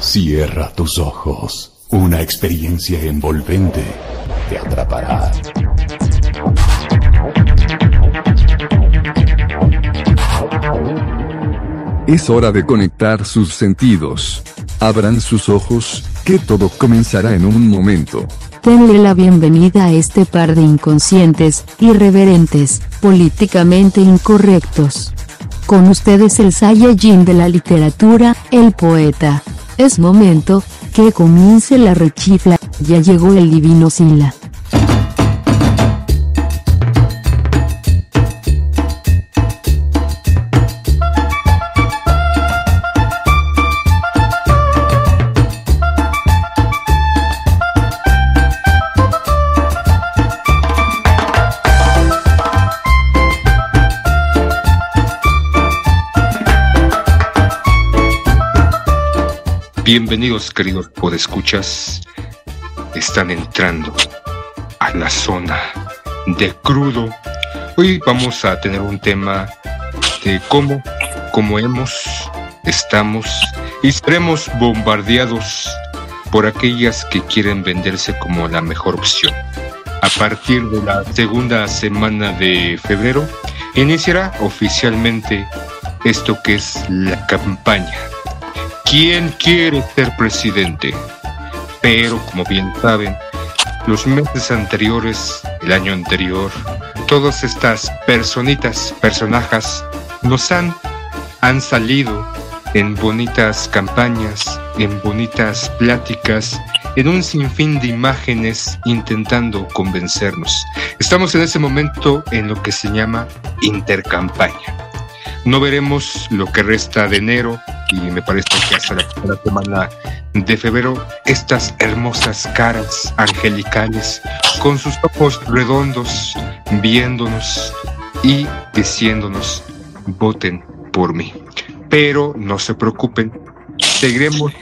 Cierra tus ojos. Una experiencia envolvente te atrapará. Es hora de conectar sus sentidos. Abran sus ojos, que todo comenzará en un momento. Denle la bienvenida a este par de inconscientes, irreverentes, políticamente incorrectos. Con ustedes el Saiyajin de la literatura, el poeta. Es momento, que comience la rechifla, ya llegó el divino Sila. Bienvenidos queridos podescuchas, están entrando a la zona de crudo. Hoy vamos a tener un tema de cómo, cómo hemos, estamos y seremos bombardeados por aquellas que quieren venderse como la mejor opción. A partir de la segunda semana de febrero iniciará oficialmente esto que es la campaña quién quiere ser presidente. Pero, como bien saben, los meses anteriores, el año anterior, todas estas personitas, personajes, nos han, han salido en bonitas campañas, en bonitas pláticas, en un sinfín de imágenes intentando convencernos. Estamos en ese momento en lo que se llama intercampaña. No veremos lo que resta de enero, y me parece que hasta la semana de febrero, estas hermosas caras angelicales, con sus ojos redondos, viéndonos y diciéndonos, voten por mí. Pero no se preocupen, seguiremos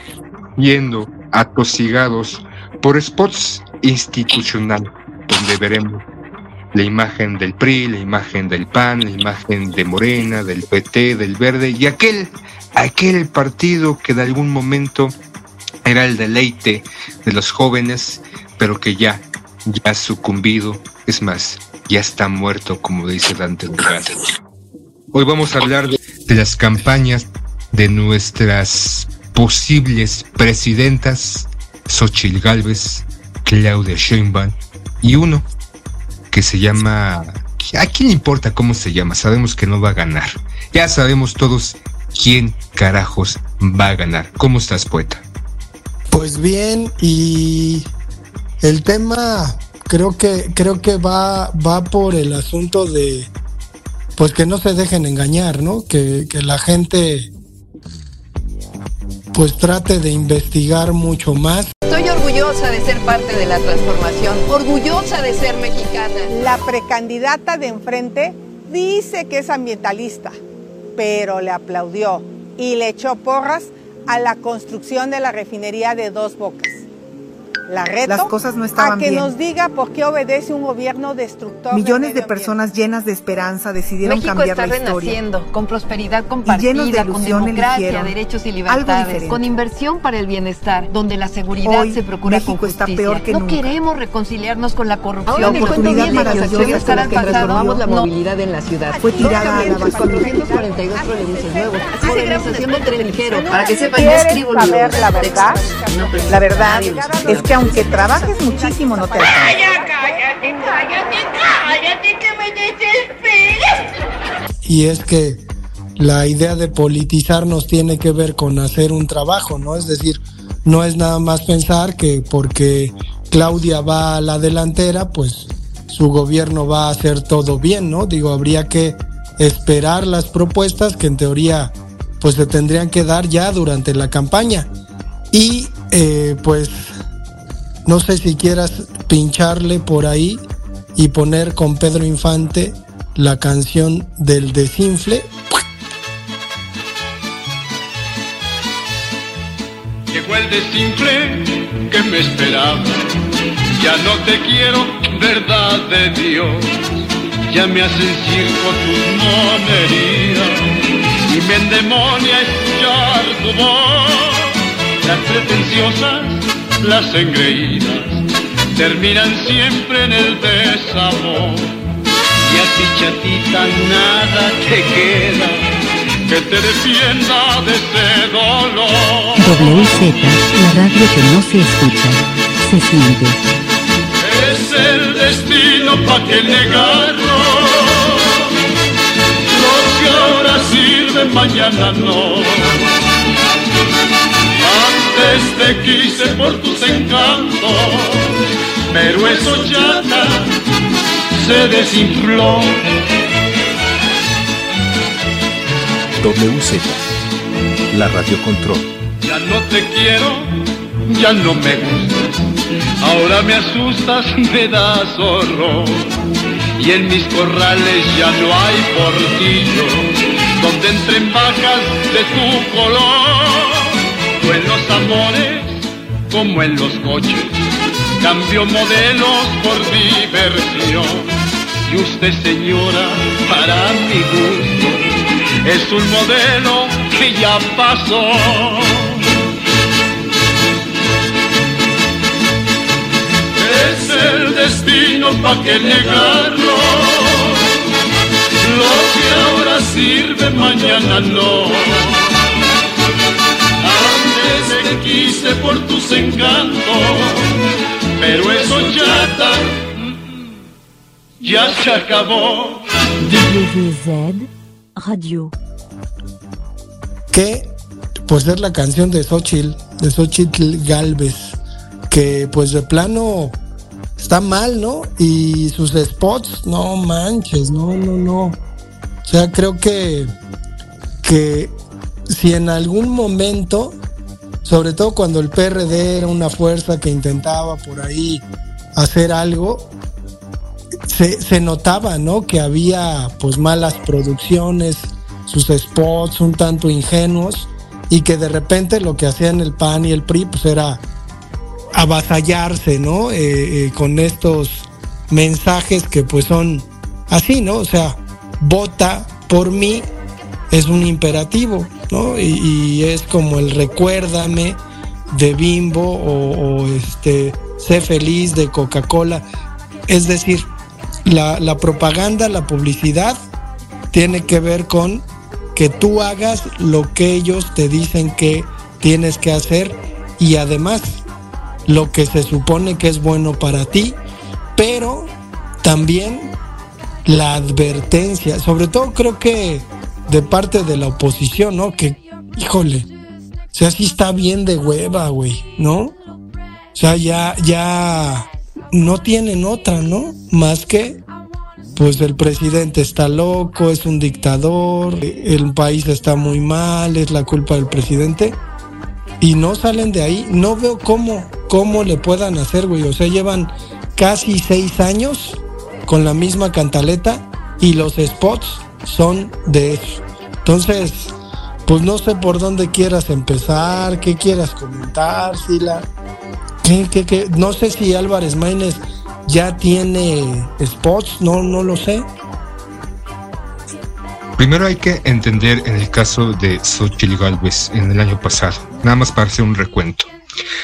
yendo atosigados por spots institucional, donde veremos la imagen del PRI, la imagen del PAN, la imagen de Morena, del PT, del Verde y aquel aquel partido que de algún momento era el deleite de los jóvenes, pero que ya, ya ha sucumbido, es más, ya está muerto, como dice Dante Hoy vamos a hablar de, de las campañas de nuestras posibles presidentas, Xochitl Galvez, Claudia Sheinbaum y uno que se llama... ¿A quién importa cómo se llama? Sabemos que no va a ganar. Ya sabemos todos quién carajos va a ganar. ¿Cómo estás, poeta? Pues bien, y el tema creo que creo que va va por el asunto de pues que no se dejen engañar, ¿no? Que, que la gente pues trate de investigar mucho más. Orgullosa de ser parte de la transformación, orgullosa de ser mexicana. La precandidata de enfrente dice que es ambientalista pero le aplaudió y le echó porras a la construcción de la refinería de Dos Bocas. La reto Las cosas no estaban a que bien. nos diga por qué obedece un gobierno destructor. Millones de personas llenas de esperanza decidieron México cambiar está la historia. renaciendo con prosperidad Y compartida, llenos de con ilusión democracia, eligieron derechos y libertades, con inversión para el bienestar, donde la seguridad Hoy, se procura México con está justicia. peor que no nunca. queremos reconciliarnos con la corrupción. La ni oportunidad con maravillosa regresar al que transformamos la no. movilidad en la ciudad. Fue tirada a la basura. 442 trolebuses nuevos. Modernización del tren ligero. Para que sepan, yo ¿Quieres escribo saber libros la verdad? no, La verdad es que aunque trabajes muchísimo no te alcanza. cállate, cállate, cállate, que me desesperas. Y es que la idea de politizarnos tiene que ver con hacer un trabajo, ¿no? Es decir, no es nada más pensar que porque Claudia va a la delantera, pues su gobierno va a hacer todo bien, ¿no? Digo, habría que esperar las propuestas que en teoría pues se tendrían que dar ya durante la campaña. Y eh, pues no sé si quieras pincharle por ahí y poner con Pedro Infante la canción del desinfle. Llegó el desinfle que me esperaba. Ya no te quiero, verdad de Dios. Ya me hacen circo tus monerías y me endemonia escuchar tu voz. Las pretenciosas, las engreídas, terminan siempre en el desamor. Y a ti, chatita, nada te queda que te defienda de ese dolor. WZ, la radio que no se escucha, se siente. Es el destino pa' que negarlo. Lo que ahora sirve, mañana no. Antes te quise por tus encantos, pero eso ya se desinfló. WZ, la radio control. Ya no te quiero, ya no me gustas. Ahora me asustas, me das horror. Y en mis corrales ya no hay portillo donde entren vacas de tu color. Tú en los amores, como en los coches, cambio modelos por diversión. Y usted, señora, para mi gusto, es un modelo que ya pasó. Es el destino pa' que negarlo. Lo que ahora sirve, mañana no. Antes te quise por tus encantos, pero eso ya está, ya se acabó. WZ Radio. que pues es la canción de Xochitl, de Xochitl Galvez, que pues de plano está mal, ¿no? Y sus spots, no manches, no, no, no. O sea, creo que, que si en algún momento, sobre todo cuando el PRD era una fuerza que intentaba por ahí hacer algo, se, se notaba, ¿no? Que había pues malas producciones, sus spots un tanto ingenuos y que de repente lo que hacían el PAN y el PRI pues era avasallarse, ¿no? Eh, eh, con estos mensajes que pues son así, ¿no? O sea, vota por mí es un imperativo, ¿no? Y, es como el recuérdame de Bimbo o, o este sé feliz de Coca-Cola. Es decir, la, la propaganda, la publicidad tiene que ver con que tú hagas lo que ellos te dicen que tienes que hacer y además lo que se supone que es bueno para ti, pero también la advertencia, sobre todo creo que de parte de la oposición, ¿no? Que, híjole, o sea, sí está bien de hueva, güey, ¿no? O sea, ya, ya no tienen otra, ¿no? Más que, pues el presidente está loco, es un dictador, el país está muy mal, es la culpa del presidente. Y no salen de ahí, no veo cómo, cómo le puedan hacer, güey. O sea, llevan casi seis años con la misma cantaleta y los spots son de eso. Entonces, pues no sé por dónde quieras empezar, qué quieras comentar, Sila. No sé si Álvarez Maínez ya tiene spots, no, no lo sé. Primero hay que entender en el caso de Xochitl Galvez en el año pasado, nada más para hacer un recuento.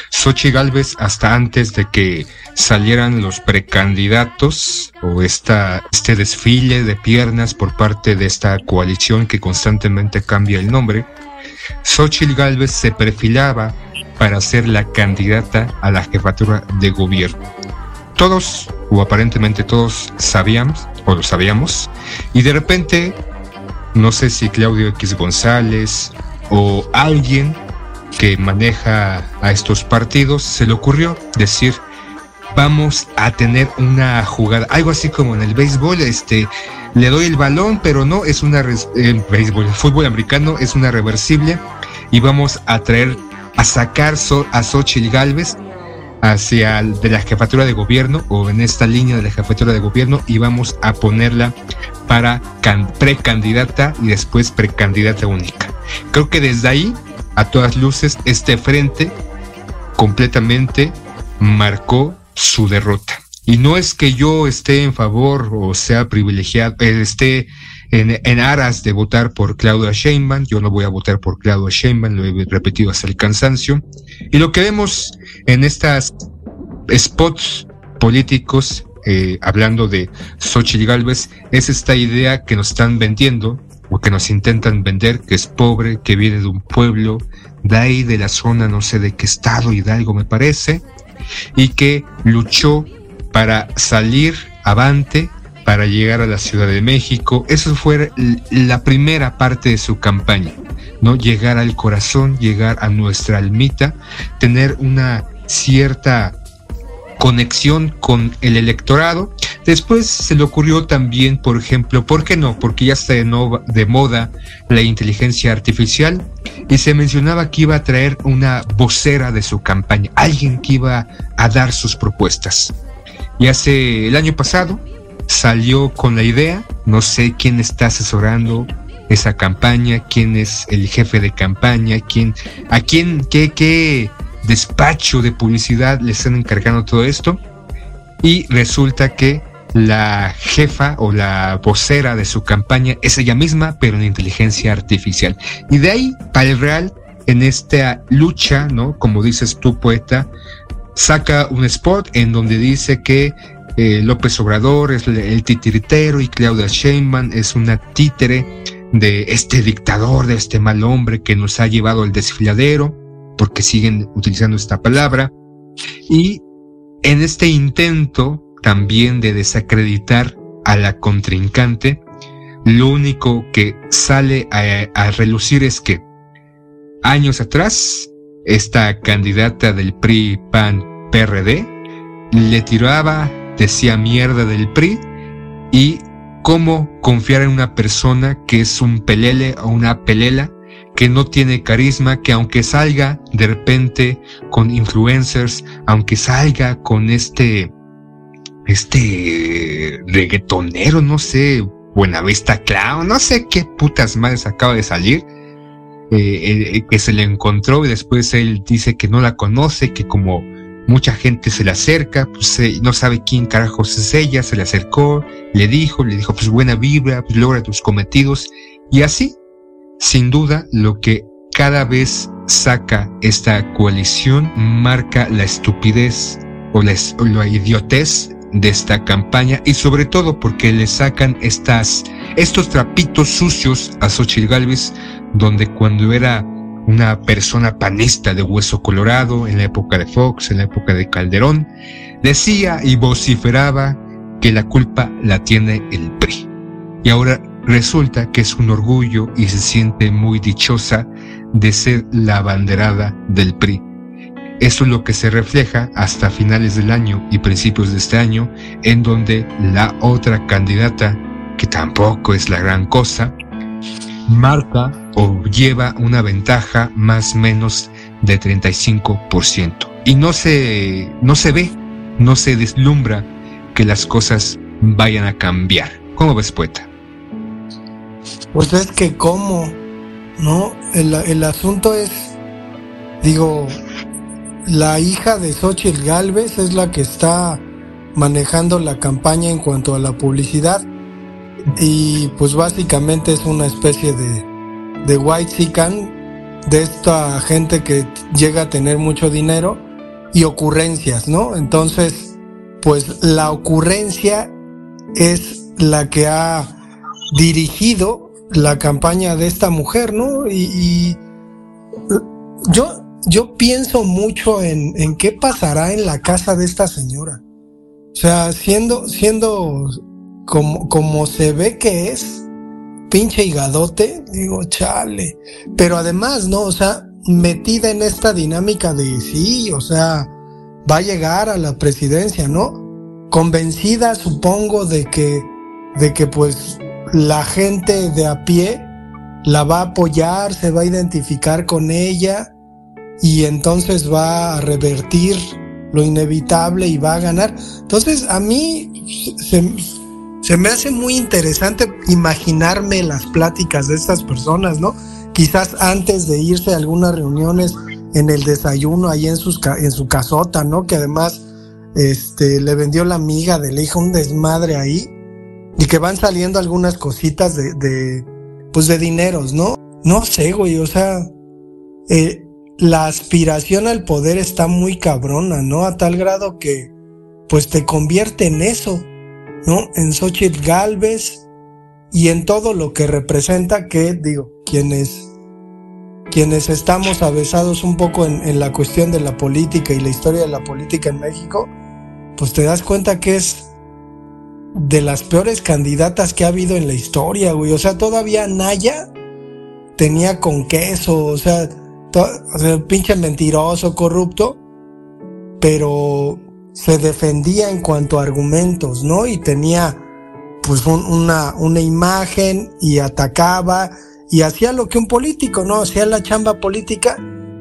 Xochitl Galvez hasta antes de que salieran los precandidatos o esta, este desfile de piernas por parte de esta coalición que constantemente cambia el nombre, Xochitl Galvez se perfilaba para ser la candidata a la jefatura de gobierno. Todos, o aparentemente todos, sabíamos, o lo sabíamos, y de repente, no sé si Claudio X González o alguien que maneja a estos partidos, se le ocurrió decir, vamos a tener una jugada, algo así como en el béisbol, este, le doy el balón, pero no es una, el béisbol, el fútbol americano es una reversible y vamos a traer, a sacar so- a Xochitl Galvez hacia de la jefatura de gobierno o en esta línea de la jefatura de gobierno y vamos a ponerla para can- precandidata y después precandidata única. Creo que desde ahí, a todas luces, este frente completamente marcó su derrota. Y no es que yo esté en favor o sea privilegiado, eh, esté en, aras de votar por Claudia Sheinbaum. Yo no voy a votar por Claudia Sheinbaum, lo he repetido hasta el cansancio. Y lo que vemos en estas spots políticos, eh, hablando de Xochitl Galvez, es esta idea que nos están vendiendo que nos intentan vender, que es pobre, que viene de un pueblo, de ahí de la zona, no sé de qué estado, Hidalgo me parece, y que luchó para salir avante, para llegar a la Ciudad de México. Eso fue la primera parte de su campaña, ¿no? Llegar al corazón, llegar a nuestra almita, tener una cierta conexión con el electorado. Después se le ocurrió también, por ejemplo, ¿por qué no? Porque ya está de, moda la inteligencia artificial y se mencionaba que iba a traer una vocera de su campaña, alguien que iba a dar sus propuestas. Y hace el año pasado salió con la idea, no sé quién está asesorando esa campaña, quién es el jefe de campaña, quién, a quién, qué, qué despacho de publicidad le están encargando todo esto. Y resulta que la jefa o la vocera de su campaña es ella misma, pero en inteligencia artificial. Y de ahí, para el Real, en esta lucha, ¿no? Como dices tú, poeta, saca un spot en donde dice que eh, López Obrador es el titiritero y Claudia Sheinbaum es una títere de este dictador, de este mal hombre que nos ha llevado al desfiladero, porque siguen utilizando esta palabra. Y en este intento también de desacreditar a la contrincante, lo único que sale a, relucir es que años atrás, esta candidata del PRI PAN PRD le tiraba decía mierda del PRI y cómo confiar en una persona que es un pelele o una pelela que no tiene carisma, que aunque salga de repente con influencers, aunque salga con este, este reggaetonero, no sé, Buenavista Clown, no sé qué putas madres acaba de salir, eh, eh, que se le encontró y después él dice que no la conoce, que como Mucha gente se le acerca, pues eh, no sabe quién carajos es ella, se le acercó, le dijo, le dijo, pues buena vibra, pues logra tus cometidos. Y así, sin duda, lo que cada vez saca esta coalición marca la estupidez o la idiotez de esta campaña y sobre todo porque le sacan estas, estos trapitos sucios a Xochitl Galvez, donde cuando era una persona panista de hueso colorado en la época de Fox, en la época de Calderón, decía y vociferaba que la culpa la tiene el PRI. Y ahora resulta que es un orgullo y se siente muy dichosa de ser la abanderada del PRI. Eso es lo que se refleja hasta finales del año y principios de este año, en donde la otra candidata, que tampoco es la gran cosa, marca o lleva una ventaja más o menos de 35%. Y no se, no se ve, no se deslumbra que las cosas vayan a cambiar. ¿Cómo ves, poeta? Pues es que cómo, ¿no? El, el asunto es, digo, la hija de Xochitl Galvez es la que está manejando la campaña en cuanto a la publicidad y pues básicamente es una especie de, de white sican de esta gente que llega a tener mucho dinero y ocurrencias, ¿no? Entonces, pues la ocurrencia es la que ha dirigido la campaña de esta mujer, ¿no? Y, yo, yo pienso mucho en, en qué pasará en la casa de esta señora. O sea, siendo, siendo como, como se ve que es, pinche higadote, digo, chale. Pero además, ¿no? O sea, metida en esta dinámica de sí, o sea, va a llegar a la presidencia, ¿no? Convencida, supongo, de que, de que pues la gente de a pie la va a apoyar, se va a identificar con ella y entonces va a revertir lo inevitable y va a ganar. Entonces, a mí se, me hace muy interesante imaginarme las pláticas de estas personas, ¿no? Quizás antes de irse a algunas reuniones en el desayuno ahí en, sus, en su casota, ¿no? Que además este, le vendió la amiga de la hija un desmadre ahí. y que van saliendo algunas cositas de, de pues de dineros, ¿no? No sé, güey, o sea, eh, la aspiración al poder está muy cabrona, ¿no? A tal grado que, pues te convierte en eso, ¿no? En Xochitl Galvez y en todo lo que representa que, digo, quienes, quienes estamos avesados un poco en, en la cuestión de la política y la historia de la política en México, pues te das cuenta que es de las peores candidatas que ha habido en la historia, güey. O sea, todavía Naya tenía con queso, o sea, o pinche mentiroso, corrupto, pero se defendía en cuanto a argumentos, ¿no? Y tenía pues una, una imagen y atacaba y hacía lo que un político, ¿no? Hacía la chamba política,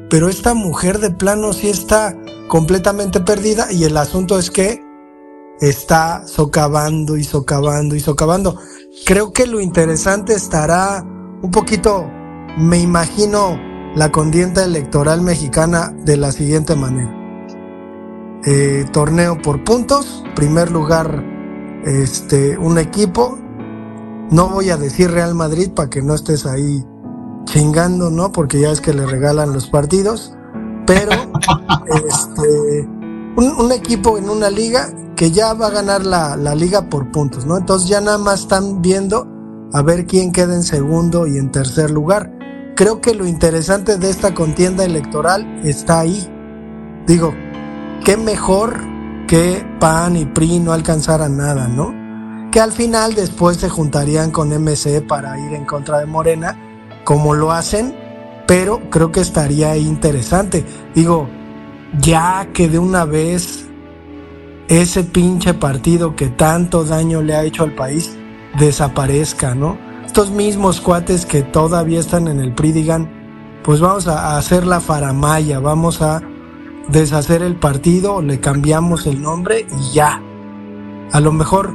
pero esta mujer de plano sí está completamente perdida y el asunto es que está socavando y socavando y socavando. Creo que lo interesante estará un poquito, me imagino, la contienda electoral mexicana de la siguiente manera. Eh, torneo por puntos, primer lugar este, un equipo. No voy a decir Real Madrid para que no estés ahí chingando, ¿no? Porque ya es que le regalan los partidos. Pero este, un, un equipo en una liga que ya va a ganar la, la, liga por puntos, ¿no? Entonces ya nada más están viendo a ver quién queda en segundo y en tercer lugar. Creo que lo interesante de esta contienda electoral está ahí. Digo, qué mejor que PAN y PRI no alcanzaran nada, ¿no? Que al final después se juntarían con MC para ir en contra de Morena, como lo hacen, pero creo que estaría interesante. Digo, ya que de una vez ese pinche partido que tanto daño le ha hecho al país desaparezca, ¿no? Estos mismos cuates que todavía están en el PRI digan, pues vamos a hacer la faramaya, vamos a deshacer el partido, le cambiamos el nombre y ya. A lo mejor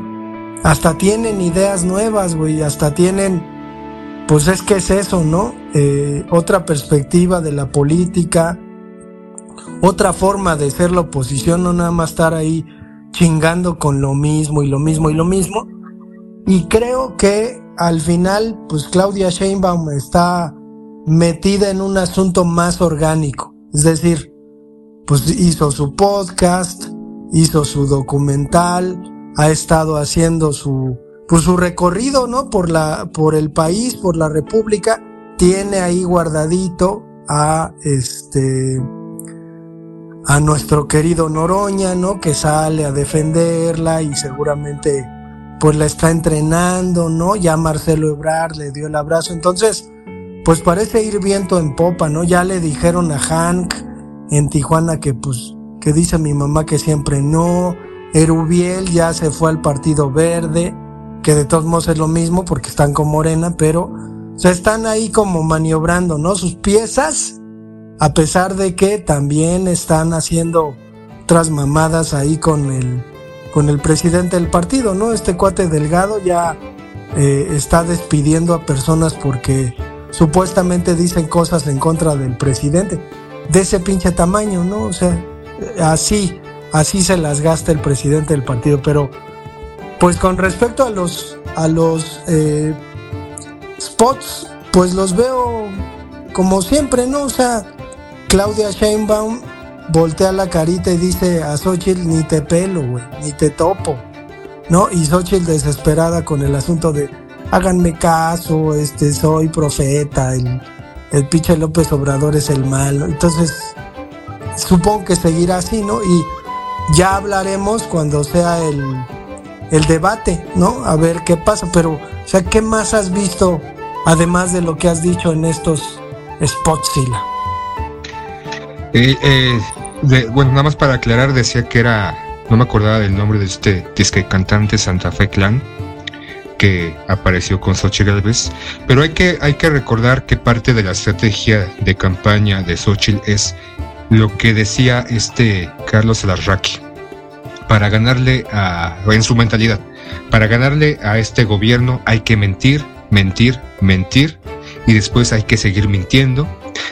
hasta tienen ideas nuevas, güey, hasta tienen, pues es que es eso, ¿no? Eh, otra perspectiva de la política, otra forma de ser la oposición, no nada más estar ahí chingando con lo mismo y lo mismo y lo mismo. Y creo que al final, pues Claudia Sheinbaum está metida en un asunto más orgánico. Es decir, pues hizo su podcast, hizo su documental, ha estado haciendo su, pues su recorrido, ¿no? Por la, por el país, por la república. Tiene ahí guardadito a este, a nuestro querido Noroña, ¿no? Que sale a defenderla y seguramente pues la está entrenando, ¿no? Ya Marcelo Ebrard le dio el abrazo. Entonces, pues parece ir viento en popa, ¿no? Ya le dijeron a Hank en Tijuana que pues, que dice mi mamá que siempre no. Erubiel ya se fue al Partido Verde, que de todos modos es lo mismo porque están con Morena, pero se están ahí como maniobrando, ¿no? Sus piezas a pesar de que también están haciendo otras mamadas ahí con el, con el presidente del partido, ¿no? Este cuate delgado ya eh, está despidiendo a personas porque supuestamente dicen cosas en contra del presidente, de ese pinche tamaño, ¿no? O sea, así, así se las gasta el presidente del partido, pero pues con respecto a los, a los eh, spots, pues los veo como siempre, ¿no? O sea, Claudia Sheinbaum voltea la carita y dice a Xochitl, ni te pelo, güey, ni te topo, ¿no? Y Xochitl desesperada con el asunto de, háganme caso, este, soy profeta, el, el pinche López Obrador es el malo. Entonces, supongo que seguirá así, ¿no? Y ya hablaremos cuando sea el, el debate, ¿no? A ver qué pasa, pero, o sea, ¿qué más has visto, además de lo que has dicho en estos spots, Sila? Eh, eh, de, bueno, nada más para aclarar, decía que era, no me acordaba del nombre de este disque cantante Santa Fe Clan, que apareció con Xochitl Galvez, pero hay que, hay que recordar que parte de la estrategia de campaña de Xochitl es lo que decía este Carlos Alarraqui, para ganarle a, en su mentalidad, para ganarle a este gobierno hay que mentir, mentir, mentir, y después hay que seguir mintiendo,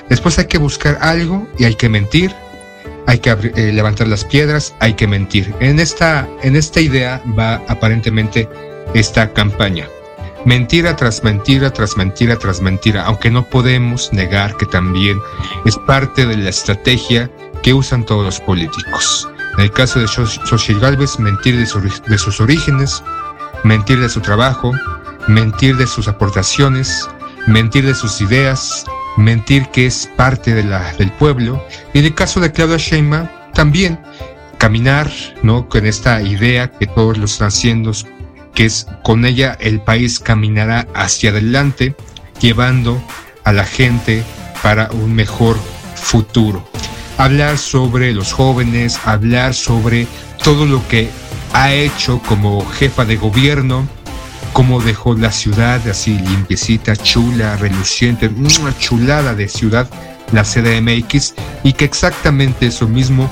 después hay que buscar algo y hay que mentir, hay que eh, levantar las piedras, hay que mentir. En esta, en esta idea va aparentemente esta campaña. Mentira tras mentira tras mentira tras mentira, aunque no podemos negar que también es parte de la estrategia que usan todos los políticos. En el caso de Xochitl Galvez, mentir de, de sus orígenes, mentir de su trabajo, mentir de sus aportaciones, mentir de sus ideas, mentir que es parte de la, del pueblo. Y en el caso de Claudia Sheinbaum, también caminar, ¿no? Con esta idea que todos lo están haciendo, que es con ella el país caminará hacia adelante, llevando a la gente para un mejor futuro. Hablar sobre los jóvenes, hablar sobre todo lo que ha hecho como jefa de gobierno, cómo dejó la ciudad así limpiecita, chula, reluciente, una chulada de ciudad, la CDMX, y que exactamente eso mismo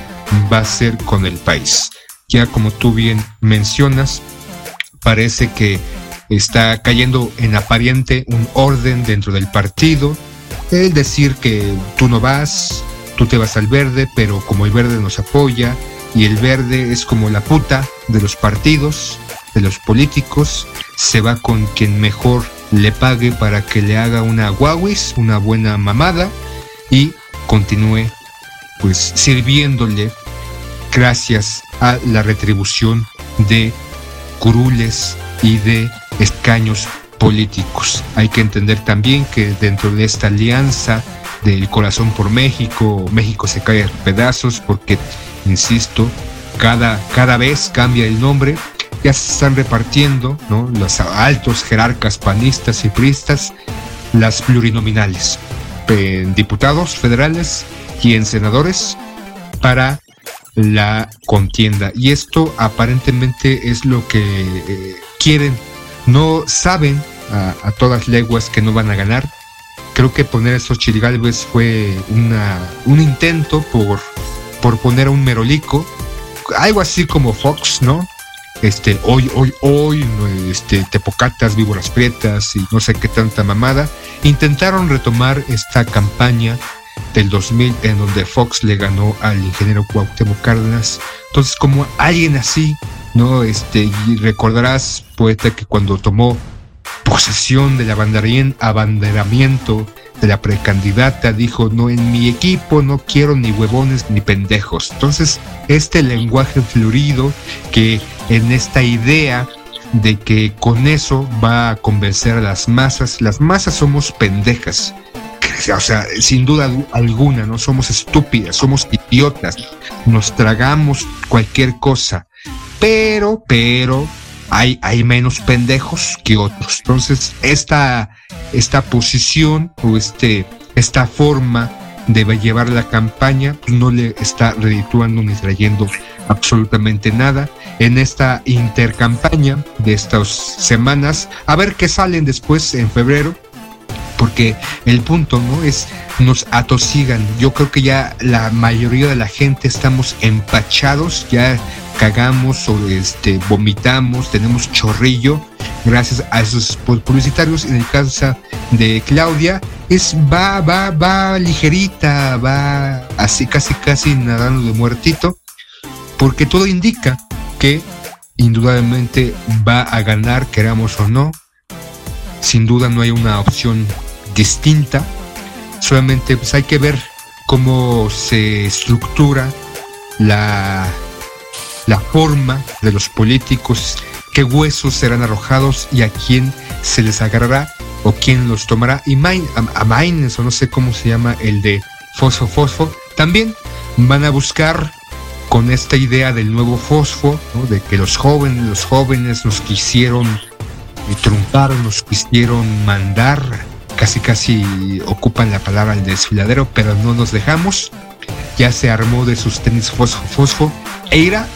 va a ser con el país. Ya como tú bien mencionas, parece que está cayendo en aparente un orden dentro del partido, el decir que tú no vas, tú te vas al verde, pero como el verde nos apoya, y el verde es como la puta de los partidos, de los políticos, se va con quien mejor le pague para que le haga una guauis, una buena mamada, y continúe pues sirviéndole gracias a la retribución de curules y de escaños políticos. Hay que entender también que dentro de esta alianza del corazón por México, México se cae a pedazos porque, insisto, cada, cada vez cambia el nombre, ya se están repartiendo ¿no? los altos jerarcas panistas y priistas las plurinominales en diputados federales y en senadores para la contienda. Y esto aparentemente es lo que eh, quieren. No saben a, todas leguas que no van a ganar. Creo que poner a esos chirigalves fue una, un intento por, por poner a un merolico. Algo así como Fox, ¿no? Este, hoy, hoy, hoy, este, tepocatas, víboras prietas y no sé qué tanta mamada. Intentaron retomar esta campaña del 2000 en donde Fox le ganó al ingeniero Cuauhtémoc Cárdenas. Entonces, como alguien así, ¿no? Este, recordarás, poeta, que cuando tomó posesión del abanderamiento de la precandidata, dijo, no, en mi equipo no quiero ni huevones ni pendejos. Entonces, este lenguaje florido que en esta idea de que con eso va a convencer a las masas, las masas somos pendejas. O sea, sin duda alguna, no somos estúpidas, somos idiotas, nos tragamos cualquier cosa, pero, pero, hay, hay menos pendejos que otros. Entonces, esta, esta posición o este, esta forma de llevar la campaña pues, no le está redituando ni trayendo absolutamente nada en esta intercampaña de estas semanas. A ver qué salen después en febrero porque el punto no es nos atosigan. Yo creo que ya la mayoría de la gente estamos empachados, ya cagamos o este vomitamos, tenemos chorrillo gracias a esos publicitarios. En el caso de Claudia es va va va ligerita, va así casi casi nadando de muertito, porque todo indica que indudablemente va a ganar queramos o no. Sin duda no hay una opción distinta. Solamente pues hay que ver cómo se estructura la, la forma de los políticos, qué huesos serán arrojados y a quién se les agarrará o quién los tomará. Y a, Maines, o no sé cómo se llama el de Fosfo Fosfo, también van a buscar con esta idea del nuevo fosfo, de que los jóvenes, los jóvenes nos quisieron truncar, nos quisieron mandar casi casi ocupan la palabra el desfiladero, pero no nos dejamos. Ya se armó de sus tenis fosfo, fosfo e irá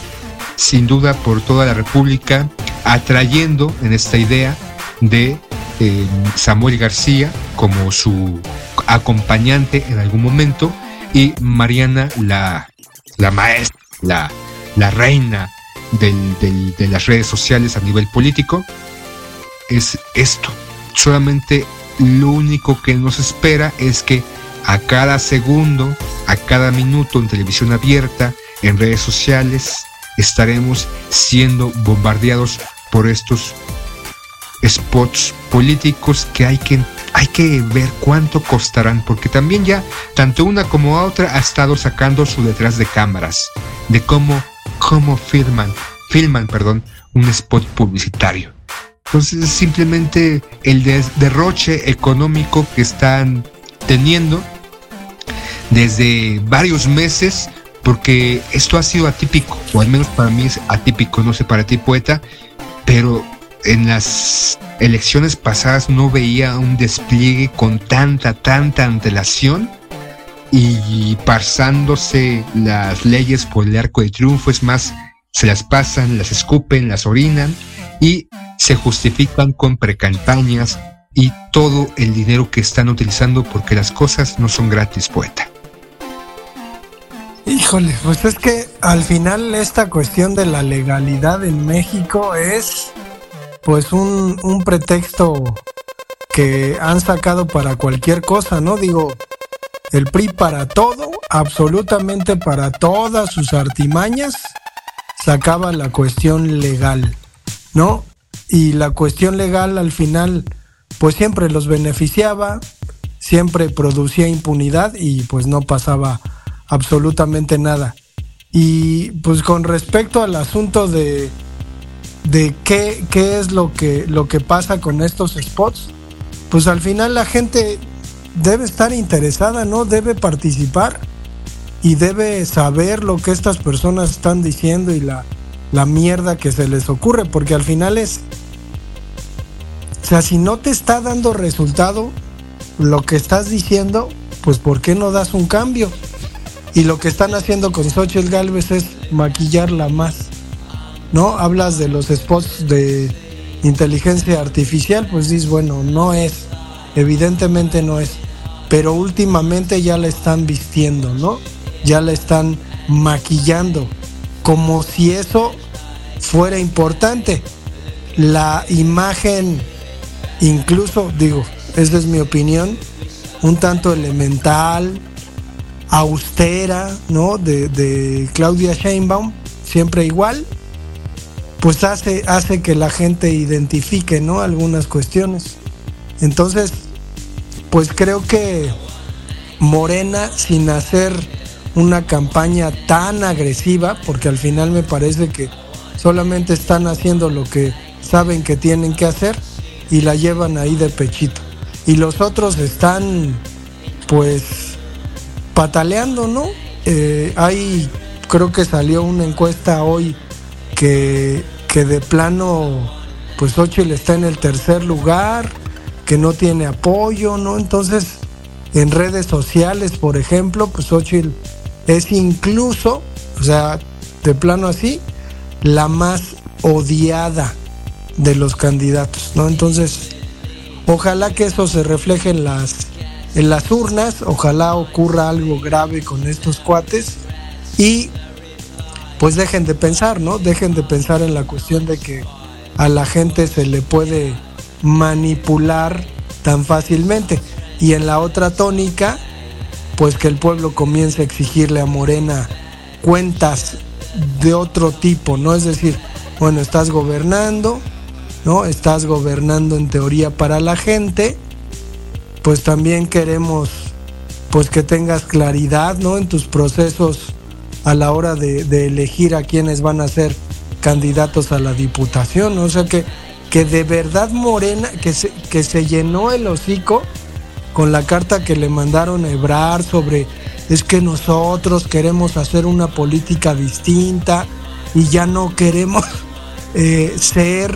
sin duda por toda la República atrayendo en esta idea de eh, Samuel García como su acompañante en algún momento y Mariana la, la maestra, la, la reina de las redes sociales a nivel político. Es esto, solamente lo único que nos espera es que a cada segundo, a cada minuto en televisión abierta, en redes sociales, estaremos siendo bombardeados por estos spots políticos que hay que hay que ver cuánto costarán porque también ya tanto una como otra ha estado sacando su detrás de cámaras de cómo cómo firman filman perdón un spot publicitario. Entonces simplemente el derroche económico que están teniendo desde varios meses porque esto ha sido atípico o al menos para mí es atípico no sé para ti poeta pero en las elecciones pasadas no veía un despliegue con tanta, tanta antelación y pasándose las leyes por el arco de triunfo, es más, se las pasan, las escupen, las orinan y se justifican con precampañas y todo el dinero que están utilizando porque las cosas no son gratis, poeta. Híjole, pues es que al final esta cuestión de la legalidad en México es pues un, un pretexto que han sacado para cualquier cosa, ¿no? Digo, el PRI para todo, absolutamente para todas sus artimañas, sacaba la cuestión legal, ¿no? Y la cuestión legal al final, pues siempre los beneficiaba, siempre producía impunidad y pues no pasaba absolutamente nada. Y pues con respecto al asunto de, de qué, qué es lo que, lo que pasa con estos spots, pues al final la gente debe estar interesada, ¿no? Debe participar y debe saber lo que estas personas están diciendo y la, la mierda que se les ocurre, porque al final es, o sea, si no te está dando resultado lo que estás diciendo, pues ¿por qué no das un cambio? Y lo que están haciendo con Xochitl Galvez es maquillarla más. ¿No? Hablas de los spots de inteligencia artificial, pues dices, bueno, no es. Evidentemente no es. Pero últimamente ya la están vistiendo, ¿no? Ya la están maquillando. Como si eso fuera importante. La imagen, incluso, digo, esa es mi opinión, un tanto elemental, austera, ¿no? De, de Claudia Sheinbaum, siempre igual, pues hace, hace que la gente identifique, ¿no? Algunas cuestiones. Entonces, pues creo que Morena, sin hacer una campaña tan agresiva, porque al final me parece que solamente están haciendo lo que saben que tienen que hacer y la llevan ahí de pechito. Y los otros están, pues, pataleando, ¿no? Eh, hay, creo que salió una encuesta hoy que, que de plano, pues Xochitl está en el tercer lugar, que no tiene apoyo, ¿no? Entonces, en redes sociales, por ejemplo, pues Xochitl es incluso, o sea, de plano así, la más odiada de los candidatos, ¿no? Entonces, ojalá que eso se refleje en las en las urnas, ojalá ocurra algo grave con estos cuates y pues dejen de pensar, ¿no? Dejen de pensar en la cuestión de que a la gente se le puede manipular tan fácilmente. Y en la otra tónica, pues que el pueblo comience a exigirle a Morena cuentas de otro tipo, ¿no? Es decir, bueno, estás gobernando, ¿no? Estás gobernando en teoría para la gente, pues también queremos pues que tengas claridad, ¿no? En tus procesos a la hora de, elegir a quienes van a ser candidatos a la diputación, ¿no? o sea que, que de verdad Morena, que se, que se llenó el hocico con la carta que le mandaron a Ebrar sobre es que nosotros queremos hacer una política distinta y ya no queremos eh, ser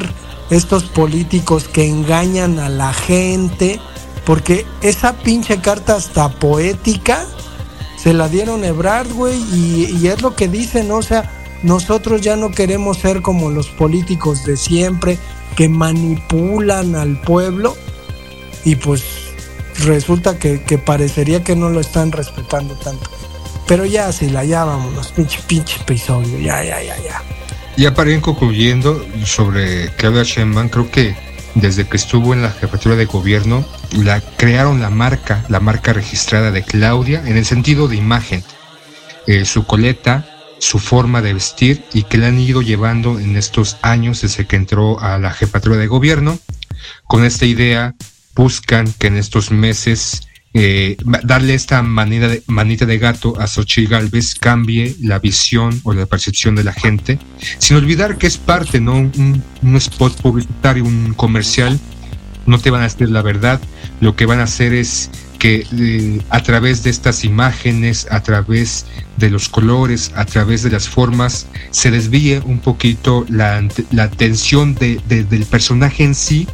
estos políticos que engañan a la gente, porque esa pinche carta hasta poética se la dieron a Ebrard, güey, y, es lo que dicen. O sea, nosotros ya no queremos ser como los políticos de siempre que manipulan al pueblo y pues resulta que, que parecería que no lo están respetando tanto. Pero ya, si la ya vámonos, pinche, pinche episodio, ya, ya, ya, ya. Ya para ir concluyendo sobre Claudia Sheinbaum, creo que desde que estuvo en la jefatura de gobierno, la crearon la marca, la marca registrada de Claudia, en el sentido de imagen, eh, su coleta, su forma de vestir y que la han ido llevando en estos años desde que entró a la jefatura de gobierno. con esta idea buscan que en estos meses eh, darle esta manera de, manita de gato a Xochitl Galvez cambie la visión o la percepción de la gente, sin olvidar que es parte, ¿no? Un, un spot publicitario, un comercial, no te van a decir la verdad, lo que van a hacer es que eh, a través de estas imágenes, a través de los colores, a través de las formas, se desvíe un poquito la, la atención de, de, del personaje en sí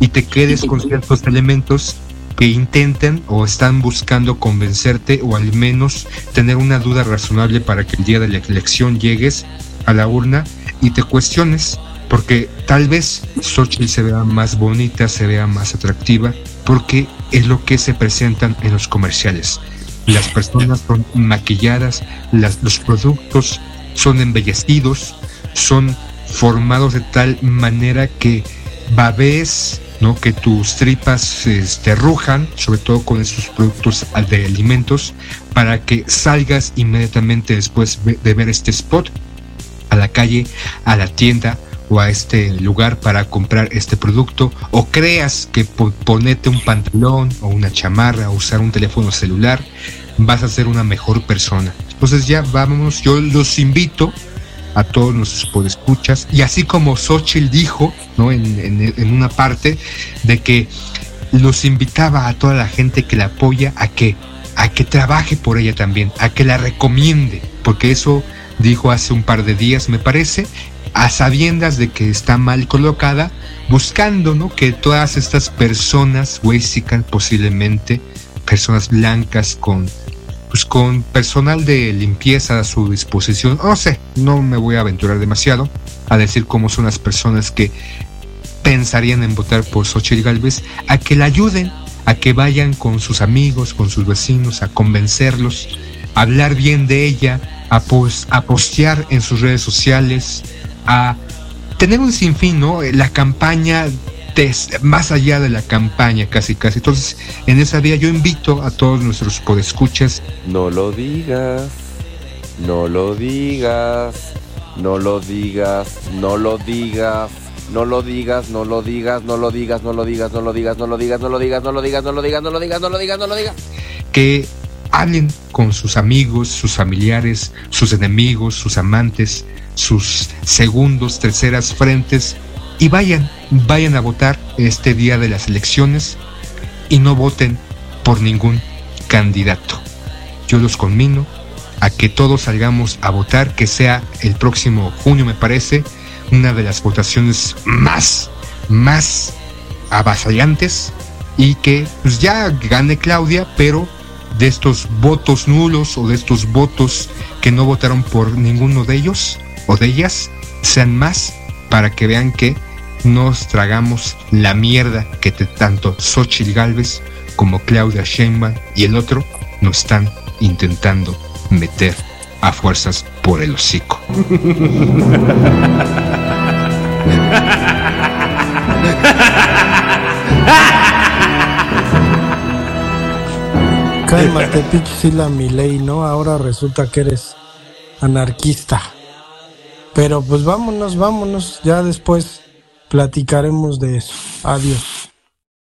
y te quedes con ciertos elementos que intenten o están buscando convencerte o al menos tener una duda razonable para que el día de la elección llegues a la urna y te cuestiones, porque tal vez Xochitl se vea más bonita, se vea más atractiva, porque es lo que se presentan en los comerciales. Las personas son maquilladas, los productos son embellecidos, son formados de tal manera que babés ¿no? que tus tripas este, rujan, sobre todo con esos productos de alimentos, para que salgas inmediatamente después de ver este spot a la calle, a la tienda o a este lugar para comprar este producto o creas que ponerte un pantalón o una chamarra o usar un teléfono celular vas a ser una mejor persona. Entonces ya vámonos, yo los invito a todos nuestros podescuchas. Y así como Xochitl dijo, ¿no? En, en, una parte, de que los invitaba a toda la gente que la apoya a que, a que trabaje por ella también, a que la recomiende, porque eso dijo hace un par de días, me parece, a sabiendas de que está mal colocada, buscando, ¿no? Que todas estas personas, huésicas posiblemente, personas blancas con pues con personal de limpieza a su disposición. No sé, no me voy a aventurar demasiado a decir cómo son las personas que pensarían en votar por Xochitl Galvez, a que la ayuden, a que vayan con sus amigos, con sus vecinos, a convencerlos, a hablar bien de ella, a, post, a postear en sus redes sociales, a tener un sinfín, ¿no? La campaña más allá de la campaña, casi casi. Entonces, en esa vía yo invito a todos nuestros podescuchas. No lo digas, no lo digas, no lo digas, no lo digas. No lo digas, no lo digas, no lo digas, no lo digas, no lo digas, no lo digas, no lo digas, no lo digas, no lo digas, no lo digas, no lo digas, no lo digas. Que hablen con sus amigos, sus familiares, sus enemigos, sus amantes, sus segundos, terceras frentes y vayan, vayan a votar este día de las elecciones y no voten por ningún candidato. Yo los conmino a que todos salgamos a votar, que sea el próximo junio, me parece, una de las votaciones más, más avasallantes y que pues ya gane Claudia, pero de estos votos nulos o de estos votos que no votaron por ninguno de ellos o de ellas, sean más para que vean que nos tragamos la mierda que te, tanto Xochitl Galvez como Claudia Sheinbaum y el otro nos están intentando meter a fuerzas por el hocico. Cálmate, pinche Sila Milei, ¿no? Ahora resulta que eres anarquista. Pero pues vámonos, vámonos, ya después platicaremos de eso. Adiós.